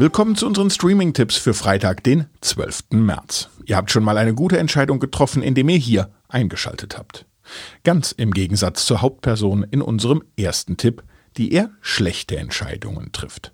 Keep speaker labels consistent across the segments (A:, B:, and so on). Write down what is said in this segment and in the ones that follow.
A: Willkommen zu unseren Streaming-Tipps für Freitag, den 12. März. Ihr habt schon mal eine gute Entscheidung getroffen, indem ihr hier eingeschaltet habt. Ganz im Gegensatz zur Hauptperson in unserem ersten Tipp, die eher schlechte Entscheidungen trifft.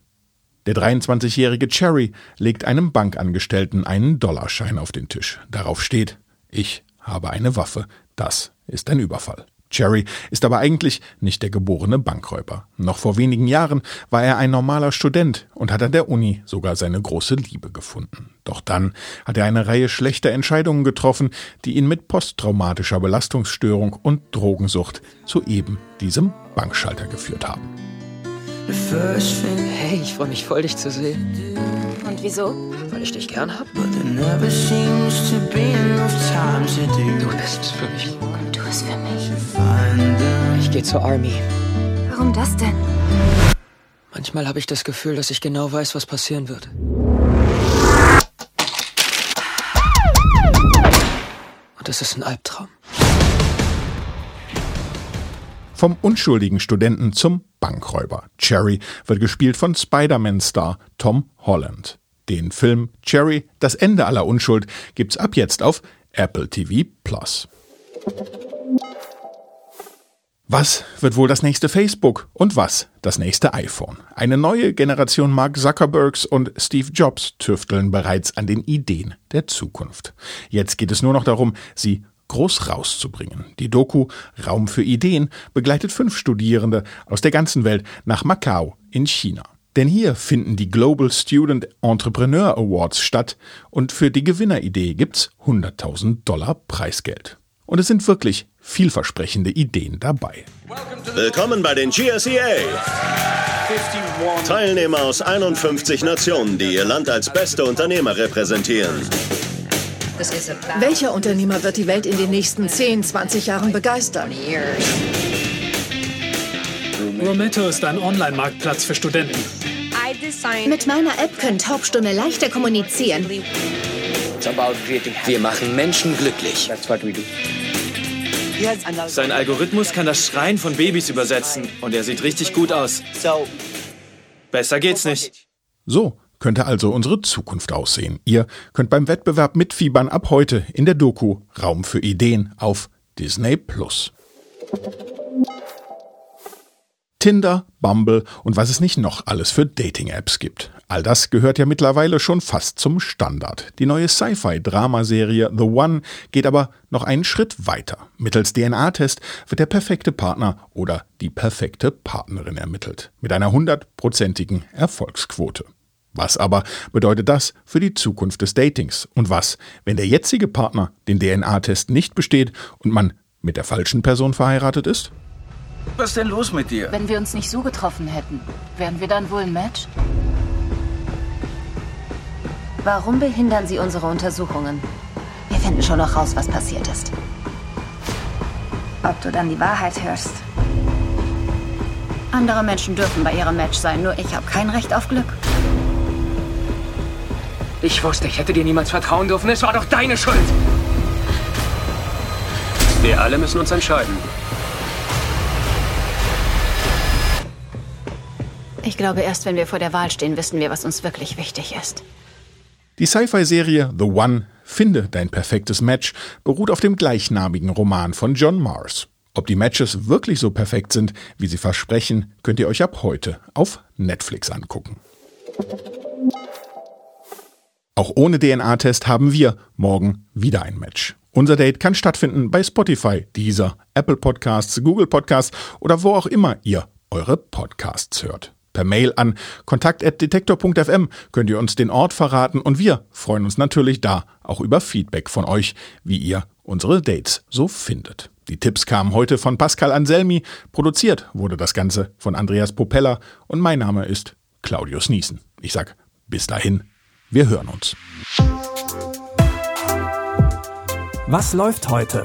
A: Der 23-jährige Cherry legt einem Bankangestellten einen Dollarschein auf den Tisch. Darauf steht, ich habe eine Waffe. Das ist ein Überfall. Cherry ist aber eigentlich nicht der geborene Bankräuber. Noch vor wenigen Jahren war er ein normaler Student und hat an der Uni sogar seine große Liebe gefunden. Doch dann hat er eine Reihe schlechter Entscheidungen getroffen, die ihn mit posttraumatischer Belastungsstörung und Drogensucht zu eben diesem Bankschalter geführt haben.
B: Hey, ich freue mich voll, dich zu sehen.
C: Und wieso?
B: Weil ich dich gern hab. Du bist für zur Army.
C: Warum das denn?
B: Manchmal habe ich das Gefühl, dass ich genau weiß, was passieren wird. Und es ist ein Albtraum.
A: Vom unschuldigen Studenten zum Bankräuber. Cherry wird gespielt von Spider-Man-Star Tom Holland. Den Film Cherry, das Ende aller Unschuld, gibt's ab jetzt auf Apple TV Plus. Was wird wohl das nächste Facebook und was das nächste iPhone? Eine neue Generation Mark Zuckerbergs und Steve Jobs tüfteln bereits an den Ideen der Zukunft. Jetzt geht es nur noch darum, sie groß rauszubringen. Die Doku Raum für Ideen begleitet fünf Studierende aus der ganzen Welt nach Macau in China. Denn hier finden die Global Student Entrepreneur Awards statt und für die Gewinneridee gibt's 100.000 Dollar Preisgeld. Und es sind wirklich vielversprechende Ideen dabei.
D: Willkommen bei den GSEA. Teilnehmer aus 51 Nationen, die ihr Land als beste Unternehmer repräsentieren.
E: Welcher Unternehmer wird die Welt in den nächsten 10, 20 Jahren begeistern?
F: Rometto ist ein Online-Marktplatz für Studenten.
G: Mit meiner App können Taubstumme leichter kommunizieren.
B: Wir machen Menschen glücklich.
H: Sein Algorithmus kann das Schreien von Babys übersetzen und er sieht richtig gut aus. Besser geht's nicht.
A: So könnte also unsere Zukunft aussehen. Ihr könnt beim Wettbewerb mitfiebern ab heute in der Doku Raum für Ideen auf Disney Plus. Tinder, Bumble und was es nicht noch alles für Dating-Apps gibt. All das gehört ja mittlerweile schon fast zum Standard. Die neue Sci-Fi-Dramaserie The One geht aber noch einen Schritt weiter. Mittels DNA-Test wird der perfekte Partner oder die perfekte Partnerin ermittelt. Mit einer hundertprozentigen Erfolgsquote. Was aber bedeutet das für die Zukunft des Datings? Und was, wenn der jetzige Partner den DNA-Test nicht besteht und man mit der falschen Person verheiratet ist?
I: Was ist denn los mit dir?
C: Wenn wir uns nicht so getroffen hätten, wären wir dann wohl ein Match? Warum behindern Sie unsere Untersuchungen? Wir finden schon noch raus, was passiert ist.
G: Ob du dann die Wahrheit hörst?
C: Andere Menschen dürfen bei ihrem Match sein, nur ich habe kein Recht auf Glück.
B: Ich wusste, ich hätte dir niemals vertrauen dürfen. Es war doch deine Schuld.
H: Wir alle müssen uns entscheiden.
C: Ich glaube, erst wenn wir vor der Wahl stehen, wissen wir, was uns wirklich wichtig ist.
A: Die Sci-Fi-Serie The One Finde dein perfektes Match beruht auf dem gleichnamigen Roman von John Mars. Ob die Matches wirklich so perfekt sind, wie sie versprechen, könnt ihr euch ab heute auf Netflix angucken. Auch ohne DNA-Test haben wir morgen wieder ein Match. Unser Date kann stattfinden bei Spotify, Deezer, Apple Podcasts, Google Podcasts oder wo auch immer ihr eure Podcasts hört. Per Mail an kontakt.detektor.fm könnt ihr uns den Ort verraten und wir freuen uns natürlich da auch über Feedback von euch, wie ihr unsere Dates so findet. Die Tipps kamen heute von Pascal Anselmi, produziert wurde das Ganze von Andreas Popella und mein Name ist Claudius Niesen. Ich sag bis dahin, wir hören uns.
J: Was läuft heute?